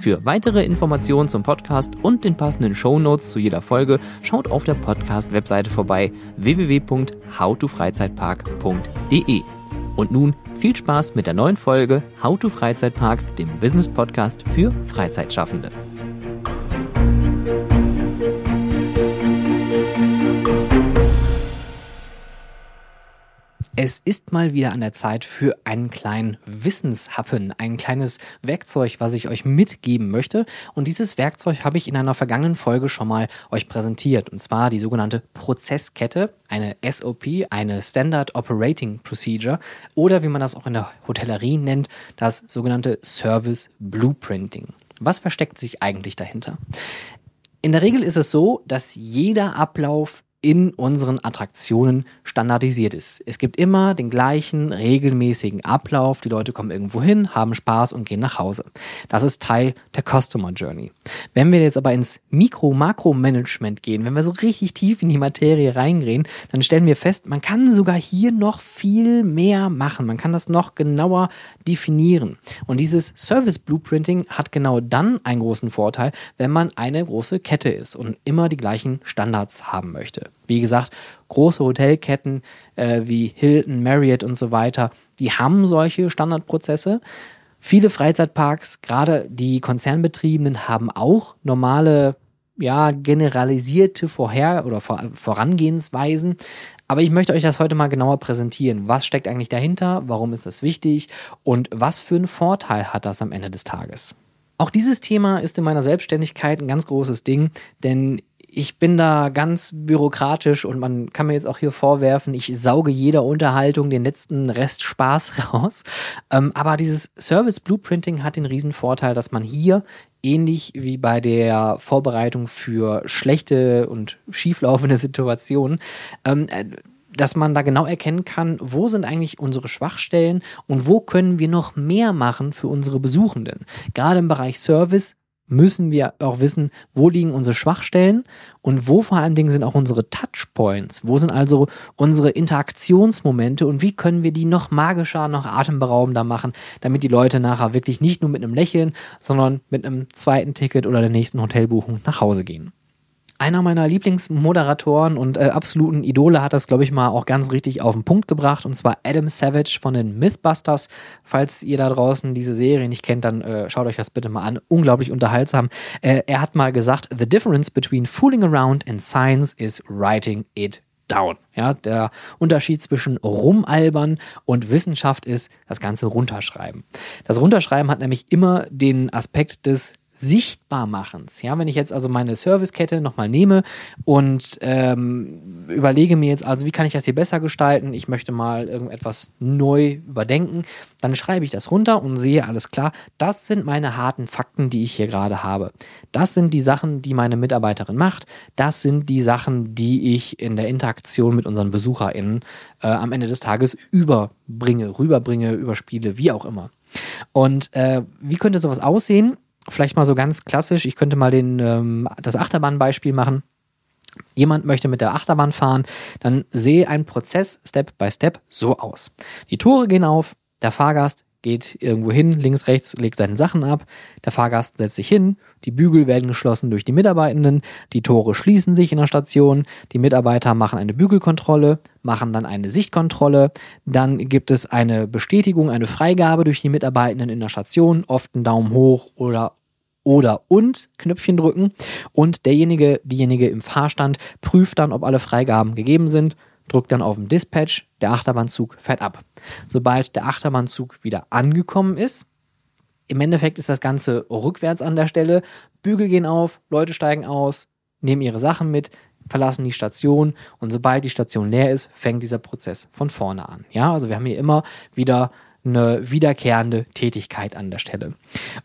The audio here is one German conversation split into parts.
Für weitere Informationen zum Podcast und den passenden Show Notes zu jeder Folge schaut auf der Podcast-Webseite vorbei www.howtofreizeitpark.de. Und nun viel Spaß mit der neuen Folge How to Freizeitpark, dem Business Podcast für Freizeitschaffende. Es ist mal wieder an der Zeit für einen kleinen Wissenshappen, ein kleines Werkzeug, was ich euch mitgeben möchte. Und dieses Werkzeug habe ich in einer vergangenen Folge schon mal euch präsentiert. Und zwar die sogenannte Prozesskette, eine SOP, eine Standard Operating Procedure oder wie man das auch in der Hotellerie nennt, das sogenannte Service Blueprinting. Was versteckt sich eigentlich dahinter? In der Regel ist es so, dass jeder Ablauf in unseren Attraktionen standardisiert ist. Es gibt immer den gleichen regelmäßigen Ablauf. Die Leute kommen irgendwo hin, haben Spaß und gehen nach Hause. Das ist Teil der Customer Journey. Wenn wir jetzt aber ins Mikro-Makro-Management gehen, wenn wir so richtig tief in die Materie reingehen, dann stellen wir fest, man kann sogar hier noch viel mehr machen. Man kann das noch genauer definieren. Und dieses Service Blueprinting hat genau dann einen großen Vorteil, wenn man eine große Kette ist und immer die gleichen Standards haben möchte. Wie gesagt, große Hotelketten äh, wie Hilton, Marriott und so weiter, die haben solche Standardprozesse. Viele Freizeitparks, gerade die Konzernbetriebenen, haben auch normale, ja, generalisierte Vorher- oder Vor Vorangehensweisen. Aber ich möchte euch das heute mal genauer präsentieren. Was steckt eigentlich dahinter? Warum ist das wichtig? Und was für einen Vorteil hat das am Ende des Tages? Auch dieses Thema ist in meiner Selbstständigkeit ein ganz großes Ding, denn ich bin da ganz bürokratisch und man kann mir jetzt auch hier vorwerfen, ich sauge jeder Unterhaltung den letzten Rest Spaß raus. Ähm, aber dieses Service Blueprinting hat den riesen Vorteil, dass man hier ähnlich wie bei der Vorbereitung für schlechte und schieflaufende Situationen ähm, äh, dass man da genau erkennen kann, wo sind eigentlich unsere Schwachstellen und wo können wir noch mehr machen für unsere Besuchenden. Gerade im Bereich Service müssen wir auch wissen, wo liegen unsere Schwachstellen und wo vor allen Dingen sind auch unsere Touchpoints, wo sind also unsere Interaktionsmomente und wie können wir die noch magischer, noch atemberaubender machen, damit die Leute nachher wirklich nicht nur mit einem Lächeln, sondern mit einem zweiten Ticket oder der nächsten Hotelbuchung nach Hause gehen. Einer meiner Lieblingsmoderatoren und äh, absoluten Idole hat das, glaube ich, mal auch ganz richtig auf den Punkt gebracht. Und zwar Adam Savage von den Mythbusters. Falls ihr da draußen diese Serie nicht kennt, dann äh, schaut euch das bitte mal an. Unglaublich unterhaltsam. Äh, er hat mal gesagt, The difference between fooling around and science is writing it down. Ja, der Unterschied zwischen rumalbern und Wissenschaft ist das Ganze runterschreiben. Das Runterschreiben hat nämlich immer den Aspekt des Sichtbarmachens. Ja, wenn ich jetzt also meine Servicekette nochmal nehme und ähm, überlege mir jetzt also, wie kann ich das hier besser gestalten? Ich möchte mal irgendetwas neu überdenken, dann schreibe ich das runter und sehe alles klar. Das sind meine harten Fakten, die ich hier gerade habe. Das sind die Sachen, die meine Mitarbeiterin macht. Das sind die Sachen, die ich in der Interaktion mit unseren BesucherInnen äh, am Ende des Tages überbringe, rüberbringe, überspiele, wie auch immer. Und äh, wie könnte sowas aussehen? Vielleicht mal so ganz klassisch, ich könnte mal den, ähm, das Achterbahnbeispiel machen. Jemand möchte mit der Achterbahn fahren, dann sehe ein Prozess Step by Step so aus. Die Tore gehen auf, der Fahrgast geht irgendwo hin, links, rechts, legt seine Sachen ab, der Fahrgast setzt sich hin, die Bügel werden geschlossen durch die Mitarbeitenden, die Tore schließen sich in der Station, die Mitarbeiter machen eine Bügelkontrolle, machen dann eine Sichtkontrolle, dann gibt es eine Bestätigung, eine Freigabe durch die Mitarbeitenden in der Station, oft einen Daumen hoch oder oder und Knöpfchen drücken. Und derjenige, diejenige im Fahrstand prüft dann, ob alle Freigaben gegeben sind, drückt dann auf den Dispatch, der Achterbahnzug fährt ab. Sobald der Achterbahnzug wieder angekommen ist, im Endeffekt ist das Ganze rückwärts an der Stelle, Bügel gehen auf, Leute steigen aus, nehmen ihre Sachen mit, verlassen die Station und sobald die Station leer ist, fängt dieser Prozess von vorne an. Ja, also wir haben hier immer wieder eine wiederkehrende Tätigkeit an der Stelle.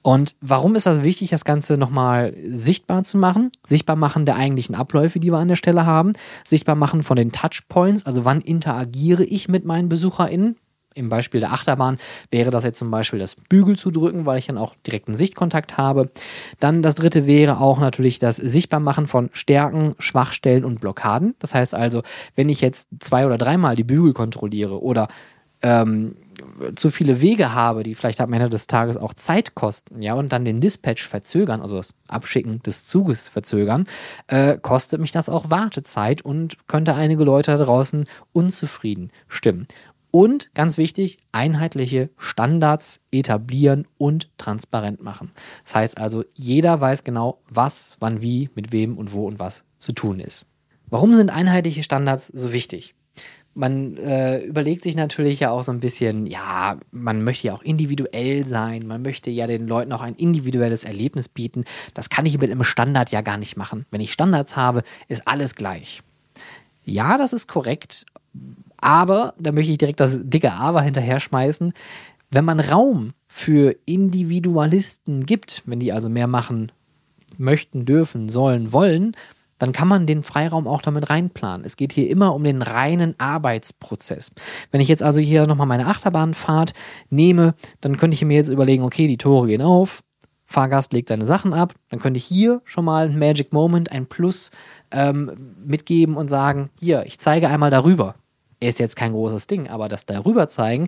Und warum ist das wichtig, das Ganze nochmal sichtbar zu machen? Sichtbar machen der eigentlichen Abläufe, die wir an der Stelle haben. Sichtbar machen von den Touchpoints, also wann interagiere ich mit meinen BesucherInnen? Im Beispiel der Achterbahn wäre das jetzt zum Beispiel das Bügel zu drücken, weil ich dann auch direkten Sichtkontakt habe. Dann das dritte wäre auch natürlich das Sichtbarmachen von Stärken, Schwachstellen und Blockaden. Das heißt also, wenn ich jetzt zwei oder dreimal die Bügel kontrolliere oder ähm, zu viele Wege habe, die vielleicht am Ende des Tages auch Zeit kosten, ja, und dann den Dispatch verzögern, also das Abschicken des Zuges verzögern, äh, kostet mich das auch Wartezeit und könnte einige Leute da draußen unzufrieden stimmen. Und ganz wichtig, einheitliche Standards etablieren und transparent machen. Das heißt also, jeder weiß genau, was, wann, wie, mit wem und wo und was zu tun ist. Warum sind einheitliche Standards so wichtig? Man äh, überlegt sich natürlich ja auch so ein bisschen, ja, man möchte ja auch individuell sein, man möchte ja den Leuten auch ein individuelles Erlebnis bieten. Das kann ich mit einem Standard ja gar nicht machen. Wenn ich Standards habe, ist alles gleich. Ja, das ist korrekt, aber da möchte ich direkt das dicke Aber hinterher schmeißen. Wenn man Raum für Individualisten gibt, wenn die also mehr machen möchten, dürfen, sollen, wollen, dann kann man den Freiraum auch damit reinplanen. Es geht hier immer um den reinen Arbeitsprozess. Wenn ich jetzt also hier nochmal meine Achterbahnfahrt nehme, dann könnte ich mir jetzt überlegen, okay, die Tore gehen auf, Fahrgast legt seine Sachen ab, dann könnte ich hier schon mal ein Magic Moment, ein Plus ähm, mitgeben und sagen, hier, ich zeige einmal darüber. Ist jetzt kein großes Ding, aber das darüber zeigen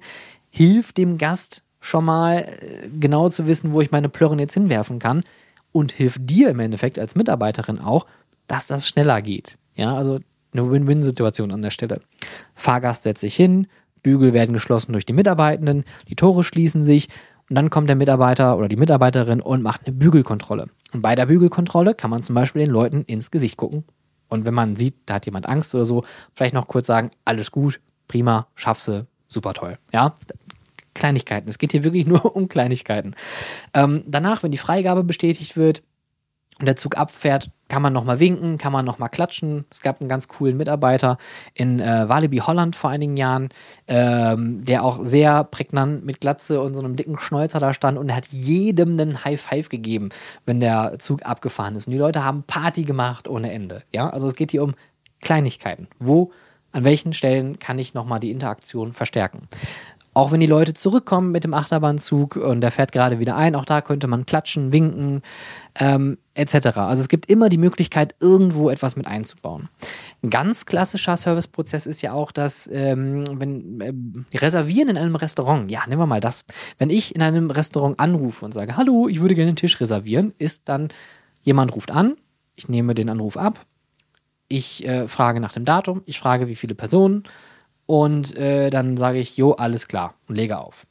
hilft dem Gast schon mal äh, genau zu wissen, wo ich meine Plörren jetzt hinwerfen kann und hilft dir im Endeffekt als Mitarbeiterin auch, dass das schneller geht. Ja, also eine Win-Win-Situation an der Stelle. Fahrgast setzt sich hin, Bügel werden geschlossen durch die Mitarbeitenden, die Tore schließen sich und dann kommt der Mitarbeiter oder die Mitarbeiterin und macht eine Bügelkontrolle. Und bei der Bügelkontrolle kann man zum Beispiel den Leuten ins Gesicht gucken. Und wenn man sieht, da hat jemand Angst oder so, vielleicht noch kurz sagen, alles gut, prima, schaffst du, super toll. Ja, Kleinigkeiten. Es geht hier wirklich nur um Kleinigkeiten. Ähm, danach, wenn die Freigabe bestätigt wird, und der Zug abfährt, kann man nochmal winken, kann man nochmal klatschen. Es gab einen ganz coolen Mitarbeiter in äh, Walibi Holland vor einigen Jahren, ähm, der auch sehr prägnant mit Glatze und so einem dicken Schnäuzer da stand und er hat jedem einen High Five gegeben, wenn der Zug abgefahren ist. Und die Leute haben Party gemacht ohne Ende. Ja, also es geht hier um Kleinigkeiten. Wo, an welchen Stellen kann ich nochmal die Interaktion verstärken? Auch wenn die Leute zurückkommen mit dem Achterbahnzug und der fährt gerade wieder ein, auch da könnte man klatschen, winken, ähm, etc. Also es gibt immer die Möglichkeit, irgendwo etwas mit einzubauen. Ein ganz klassischer Serviceprozess ist ja auch, dass ähm, wenn äh, reservieren in einem Restaurant, ja, nehmen wir mal das. Wenn ich in einem Restaurant anrufe und sage, hallo, ich würde gerne einen Tisch reservieren, ist dann jemand ruft an, ich nehme den Anruf ab, ich äh, frage nach dem Datum, ich frage, wie viele Personen und äh, dann sage ich, jo, alles klar und lege auf.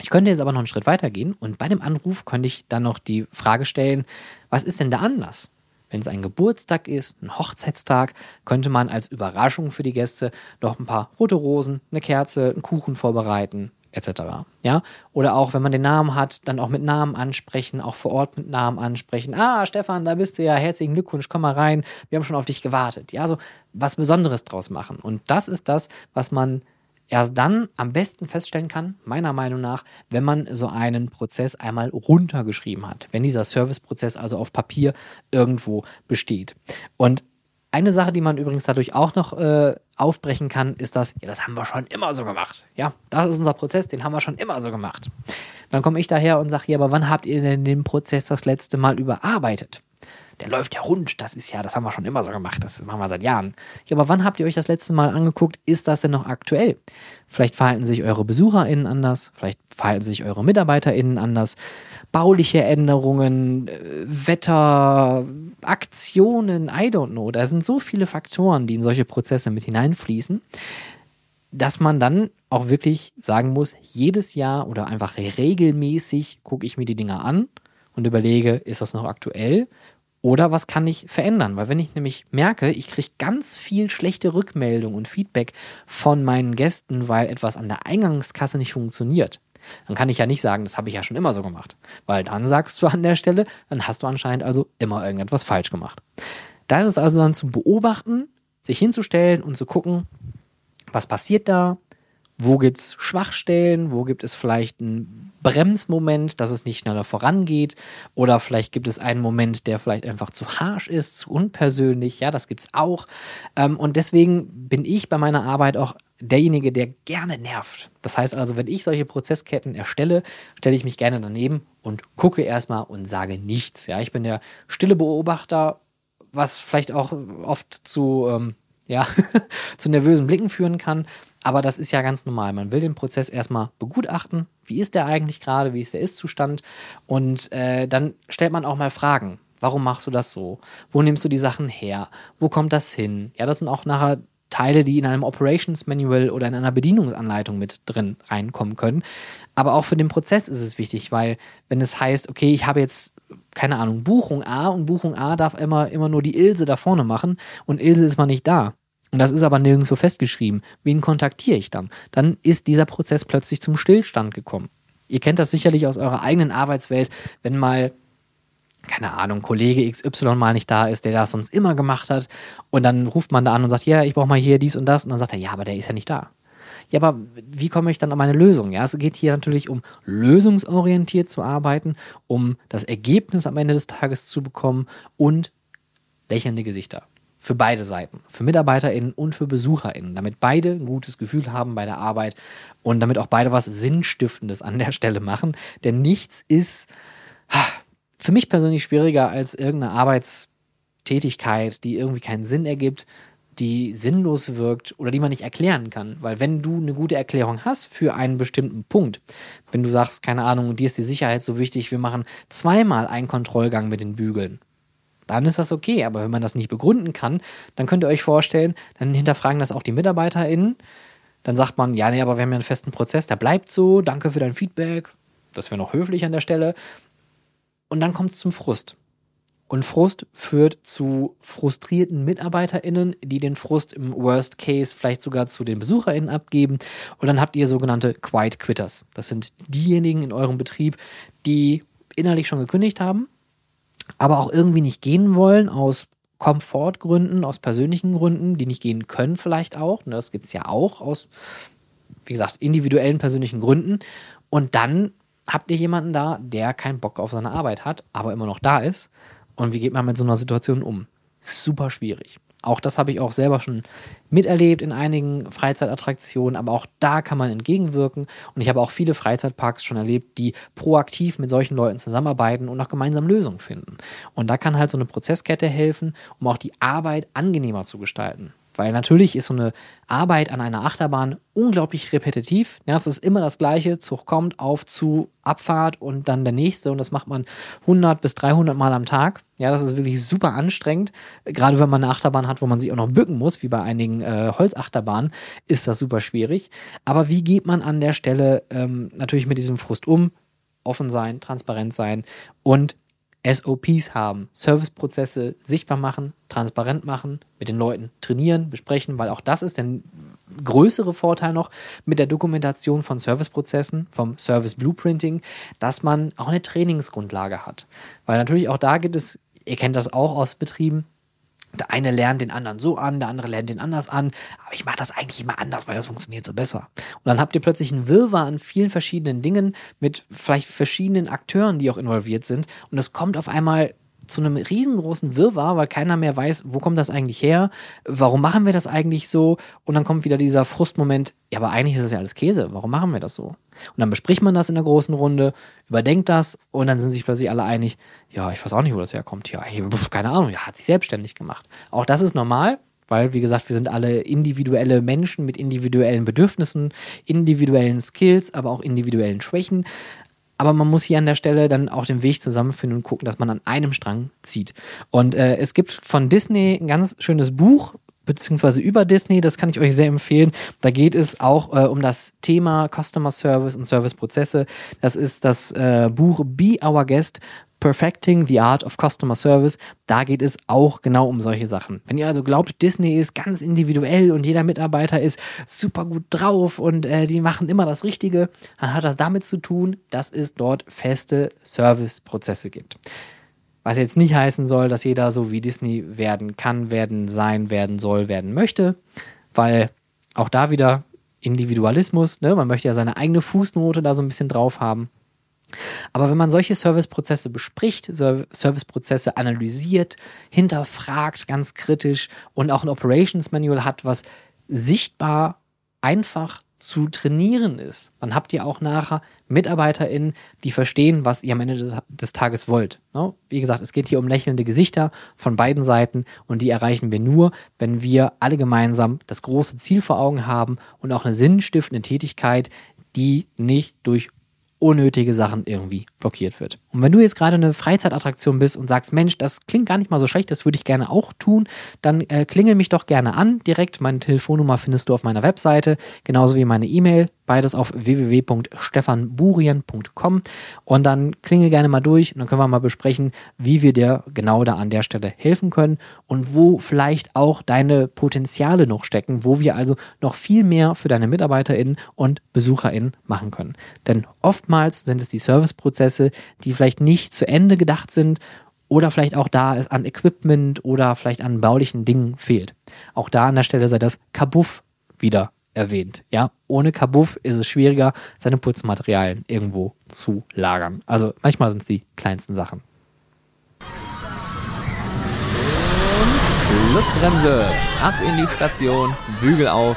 Ich könnte jetzt aber noch einen Schritt weiter gehen und bei dem Anruf könnte ich dann noch die Frage stellen, was ist denn der Anlass? Wenn es ein Geburtstag ist, ein Hochzeitstag, könnte man als Überraschung für die Gäste noch ein paar rote Rosen, eine Kerze, einen Kuchen vorbereiten, etc. Ja? Oder auch, wenn man den Namen hat, dann auch mit Namen ansprechen, auch vor Ort mit Namen ansprechen. Ah, Stefan, da bist du ja, herzlichen Glückwunsch, komm mal rein, wir haben schon auf dich gewartet. Ja, so was Besonderes draus machen. Und das ist das, was man erst dann am besten feststellen kann, meiner Meinung nach, wenn man so einen Prozess einmal runtergeschrieben hat. Wenn dieser Serviceprozess also auf Papier irgendwo besteht. Und eine Sache, die man übrigens dadurch auch noch äh, aufbrechen kann, ist das, ja, das haben wir schon immer so gemacht. Ja, das ist unser Prozess, den haben wir schon immer so gemacht. Dann komme ich daher und sage, ja, aber wann habt ihr denn den Prozess das letzte Mal überarbeitet? Der läuft ja rund, das ist ja, das haben wir schon immer so gemacht, das machen wir seit Jahren. Ja, aber wann habt ihr euch das letzte Mal angeguckt, ist das denn noch aktuell? Vielleicht verhalten sich eure BesucherInnen anders, vielleicht verhalten sich eure MitarbeiterInnen anders bauliche Änderungen, äh, Wetter, Aktionen, I don't know. Da sind so viele Faktoren, die in solche Prozesse mit hineinfließen, dass man dann auch wirklich sagen muss, jedes Jahr oder einfach regelmäßig gucke ich mir die Dinger an und überlege, ist das noch aktuell? Oder was kann ich verändern? Weil wenn ich nämlich merke, ich kriege ganz viel schlechte Rückmeldung und Feedback von meinen Gästen, weil etwas an der Eingangskasse nicht funktioniert, dann kann ich ja nicht sagen, das habe ich ja schon immer so gemacht. Weil dann sagst du an der Stelle, dann hast du anscheinend also immer irgendetwas falsch gemacht. Da ist es also dann zu beobachten, sich hinzustellen und zu gucken, was passiert da, wo gibt es Schwachstellen, wo gibt es vielleicht einen Bremsmoment, dass es nicht schneller vorangeht oder vielleicht gibt es einen Moment, der vielleicht einfach zu harsch ist, zu unpersönlich, ja, das gibt es auch. Ähm, und deswegen bin ich bei meiner Arbeit auch derjenige, der gerne nervt. Das heißt also, wenn ich solche Prozessketten erstelle, stelle ich mich gerne daneben und gucke erstmal und sage nichts. Ja, ich bin der stille Beobachter, was vielleicht auch oft zu, ähm, ja, zu nervösen Blicken führen kann. Aber das ist ja ganz normal. Man will den Prozess erstmal begutachten. Wie ist der eigentlich gerade? Wie ist der Ist-Zustand? Und äh, dann stellt man auch mal Fragen. Warum machst du das so? Wo nimmst du die Sachen her? Wo kommt das hin? Ja, das sind auch nachher Teile, die in einem Operations Manual oder in einer Bedienungsanleitung mit drin reinkommen können. Aber auch für den Prozess ist es wichtig, weil wenn es heißt, okay, ich habe jetzt keine Ahnung, Buchung A und Buchung A darf immer, immer nur die Ilse da vorne machen und Ilse ist mal nicht da. Und das ist aber nirgendwo festgeschrieben. Wen kontaktiere ich dann? Dann ist dieser Prozess plötzlich zum Stillstand gekommen. Ihr kennt das sicherlich aus eurer eigenen Arbeitswelt, wenn mal keine Ahnung, Kollege XY mal nicht da ist, der das sonst immer gemacht hat. Und dann ruft man da an und sagt, ja, ich brauche mal hier dies und das. Und dann sagt er, ja, aber der ist ja nicht da. Ja, aber wie komme ich dann an meine Lösung? Ja, es geht hier natürlich um lösungsorientiert zu arbeiten, um das Ergebnis am Ende des Tages zu bekommen und lächelnde Gesichter. Für beide Seiten. Für MitarbeiterInnen und für BesucherInnen. Damit beide ein gutes Gefühl haben bei der Arbeit und damit auch beide was Sinnstiftendes an der Stelle machen. Denn nichts ist, für mich persönlich schwieriger als irgendeine Arbeitstätigkeit, die irgendwie keinen Sinn ergibt, die sinnlos wirkt oder die man nicht erklären kann. Weil wenn du eine gute Erklärung hast für einen bestimmten Punkt, wenn du sagst, keine Ahnung, dir ist die Sicherheit so wichtig, wir machen zweimal einen Kontrollgang mit den Bügeln, dann ist das okay. Aber wenn man das nicht begründen kann, dann könnt ihr euch vorstellen, dann hinterfragen das auch die MitarbeiterInnen. Dann sagt man, ja, nee, aber wir haben ja einen festen Prozess, der bleibt so, danke für dein Feedback. Das wäre noch höflich an der Stelle. Und dann kommt es zum Frust. Und Frust führt zu frustrierten MitarbeiterInnen, die den Frust im Worst Case vielleicht sogar zu den BesucherInnen abgeben. Und dann habt ihr sogenannte Quiet Quitters. Das sind diejenigen in eurem Betrieb, die innerlich schon gekündigt haben, aber auch irgendwie nicht gehen wollen aus Komfortgründen, aus persönlichen Gründen, die nicht gehen können vielleicht auch. Ne, das gibt es ja auch aus, wie gesagt, individuellen persönlichen Gründen. Und dann habt ihr jemanden da, der keinen Bock auf seine Arbeit hat, aber immer noch da ist? Und wie geht man mit so einer Situation um? Super schwierig. Auch das habe ich auch selber schon miterlebt in einigen Freizeitattraktionen, aber auch da kann man entgegenwirken. Und ich habe auch viele Freizeitparks schon erlebt, die proaktiv mit solchen Leuten zusammenarbeiten und auch gemeinsam Lösungen finden. Und da kann halt so eine Prozesskette helfen, um auch die Arbeit angenehmer zu gestalten. Weil natürlich ist so eine Arbeit an einer Achterbahn unglaublich repetitiv. Ja, es ist immer das Gleiche. Zug kommt auf zu Abfahrt und dann der nächste. Und das macht man 100 bis 300 Mal am Tag. Ja, das ist wirklich super anstrengend. Gerade wenn man eine Achterbahn hat, wo man sich auch noch bücken muss, wie bei einigen äh, Holzachterbahnen, ist das super schwierig. Aber wie geht man an der Stelle ähm, natürlich mit diesem Frust um? Offen sein, transparent sein und SOPs haben, Serviceprozesse sichtbar machen, transparent machen, mit den Leuten trainieren, besprechen, weil auch das ist der größere Vorteil noch mit der Dokumentation von Serviceprozessen, vom Service Blueprinting, dass man auch eine Trainingsgrundlage hat. Weil natürlich auch da gibt es, ihr kennt das auch aus Betrieben, der eine lernt den anderen so an, der andere lernt den anders an. Aber ich mache das eigentlich immer anders, weil das funktioniert so besser. Und dann habt ihr plötzlich einen Wirrwarr an vielen verschiedenen Dingen mit vielleicht verschiedenen Akteuren, die auch involviert sind. Und es kommt auf einmal zu einem riesengroßen Wirrwarr, weil keiner mehr weiß, wo kommt das eigentlich her, warum machen wir das eigentlich so und dann kommt wieder dieser Frustmoment, ja, aber eigentlich ist das ja alles Käse, warum machen wir das so? Und dann bespricht man das in der großen Runde, überdenkt das und dann sind sich plötzlich alle einig, ja, ich weiß auch nicht, wo das herkommt, ja, keine Ahnung, ja, hat sich selbstständig gemacht. Auch das ist normal, weil, wie gesagt, wir sind alle individuelle Menschen mit individuellen Bedürfnissen, individuellen Skills, aber auch individuellen Schwächen. Aber man muss hier an der Stelle dann auch den Weg zusammenfinden und gucken, dass man an einem Strang zieht. Und äh, es gibt von Disney ein ganz schönes Buch, beziehungsweise über Disney, das kann ich euch sehr empfehlen. Da geht es auch äh, um das Thema Customer Service und Serviceprozesse. Das ist das äh, Buch Be Our Guest Perfecting the Art of Customer Service. Da geht es auch genau um solche Sachen. Wenn ihr also glaubt, Disney ist ganz individuell und jeder Mitarbeiter ist super gut drauf und äh, die machen immer das Richtige, dann hat das damit zu tun, dass es dort feste Serviceprozesse gibt. Was jetzt nicht heißen soll, dass jeder so wie Disney werden kann, werden sein, werden soll, werden möchte, weil auch da wieder Individualismus, ne? man möchte ja seine eigene Fußnote da so ein bisschen drauf haben. Aber wenn man solche Serviceprozesse bespricht, Serviceprozesse analysiert, hinterfragt, ganz kritisch und auch ein Operations Manual hat, was sichtbar einfach zu trainieren ist, dann habt ihr auch nachher MitarbeiterInnen, die verstehen, was ihr am Ende des, Tages wollt. Ne? Wie gesagt, es geht hier um lächelnde Gesichter von beiden Seiten und die erreichen wir nur, wenn wir alle gemeinsam das große Ziel vor Augen haben und auch eine sinnstiftende Tätigkeit, die nicht durch unnötige Sachen irgendwie blockiert wird. Und wenn du jetzt gerade eine Freizeitattraktion bist und sagst, Mensch, das klingt gar nicht mal so schlecht, das würde ich gerne auch tun, dann äh, klingel mich doch gerne an. Direkt meine Telefonnummer findest du auf meiner Webseite, genauso wie meine E-Mail beides auf www.stefanburien.com und dann klingel gerne mal durch und dann können wir mal besprechen, wie wir dir genau da an der Stelle helfen können und wo vielleicht auch deine Potenziale noch stecken, wo wir also noch viel mehr für deine MitarbeiterInnen und BesucherInnen machen können. Denn oftmals sind es die Serviceprozesse, die vielleicht nicht zu Ende gedacht sind oder vielleicht auch da es an Equipment oder vielleicht an baulichen Dingen fehlt. Auch da an der Stelle sei das Kabuff wieder erwähnt. Ja, ohne Kabuff ist es schwieriger, seine Putzmaterialien irgendwo zu lagern. Also manchmal sind es die kleinsten Sachen. Und Schlussbremse. Ab in die Station, Bügel auf,